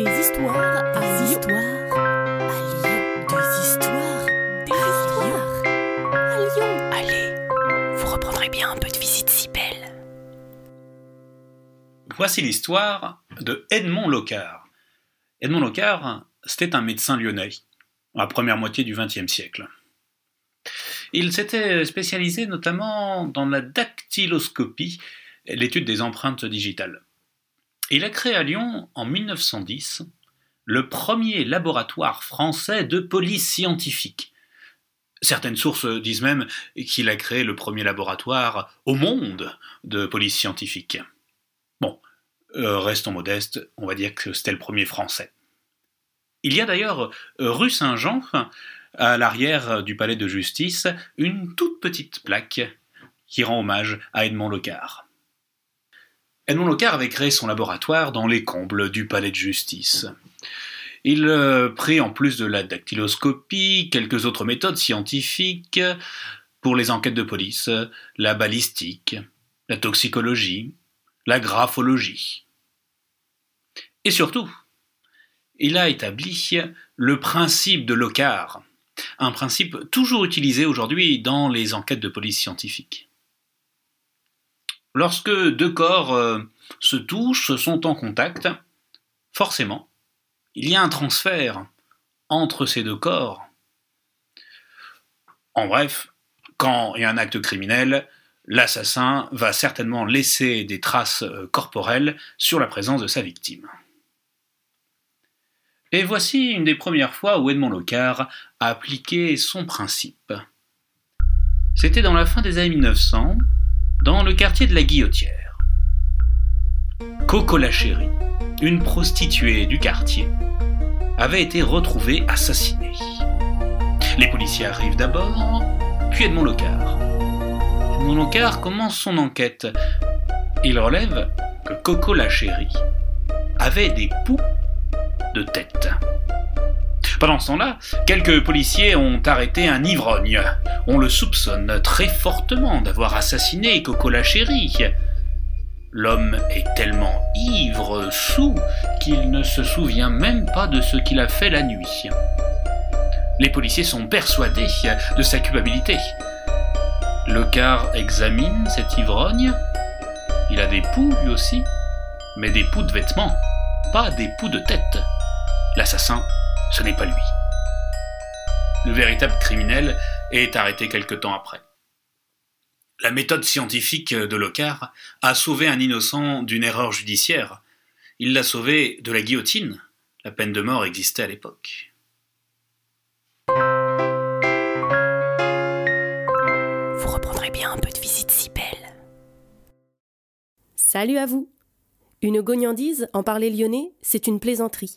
Des histoires, des histoires à Lyon. Des histoires, des histoires à Lyon. Allez, vous reprendrez bien un peu de visite si belle. Voici l'histoire de Edmond Locard. Edmond Locard, c'était un médecin lyonnais, à la première moitié du XXe siècle. Il s'était spécialisé notamment dans la dactyloscopie, l'étude des empreintes digitales. Il a créé à Lyon, en 1910, le premier laboratoire français de police scientifique. Certaines sources disent même qu'il a créé le premier laboratoire au monde de police scientifique. Bon, euh, restons modestes, on va dire que c'était le premier français. Il y a d'ailleurs euh, rue Saint-Jean, à l'arrière du palais de justice, une toute petite plaque qui rend hommage à Edmond Locard. Edmond Locard avait créé son laboratoire dans les combles du palais de justice. Il euh, prit en plus de la dactyloscopie quelques autres méthodes scientifiques pour les enquêtes de police, la balistique, la toxicologie, la graphologie. Et surtout, il a établi le principe de Locard, un principe toujours utilisé aujourd'hui dans les enquêtes de police scientifique. Lorsque deux corps euh, se touchent, sont en contact, forcément, il y a un transfert entre ces deux corps. En bref, quand il y a un acte criminel, l'assassin va certainement laisser des traces euh, corporelles sur la présence de sa victime. Et voici une des premières fois où Edmond Locard a appliqué son principe. C'était dans la fin des années 1900, dans le quartier de la Guillotière. Coco la chérie, une prostituée du quartier, avait été retrouvée assassinée. Les policiers arrivent d'abord, puis Edmond Locard. Edmond Locard commence son enquête. Il relève que Coco la chérie avait des poux de tête. Pendant ce temps-là, quelques policiers ont arrêté un ivrogne. On le soupçonne très fortement d'avoir assassiné Coco la chérie. L'homme est tellement ivre, sous, qu'il ne se souvient même pas de ce qu'il a fait la nuit. Les policiers sont persuadés de sa culpabilité. Le car examine cet ivrogne. Il a des poux lui aussi, mais des poux de vêtements, pas des poux de tête. L'assassin ce n'est pas lui. Le véritable criminel est arrêté quelque temps après. La méthode scientifique de Locard a sauvé un innocent d'une erreur judiciaire. Il l'a sauvé de la guillotine. La peine de mort existait à l'époque. Vous reprendrez bien un peu de visite si belle. Salut à vous Une gognandise, en parler lyonnais, c'est une plaisanterie.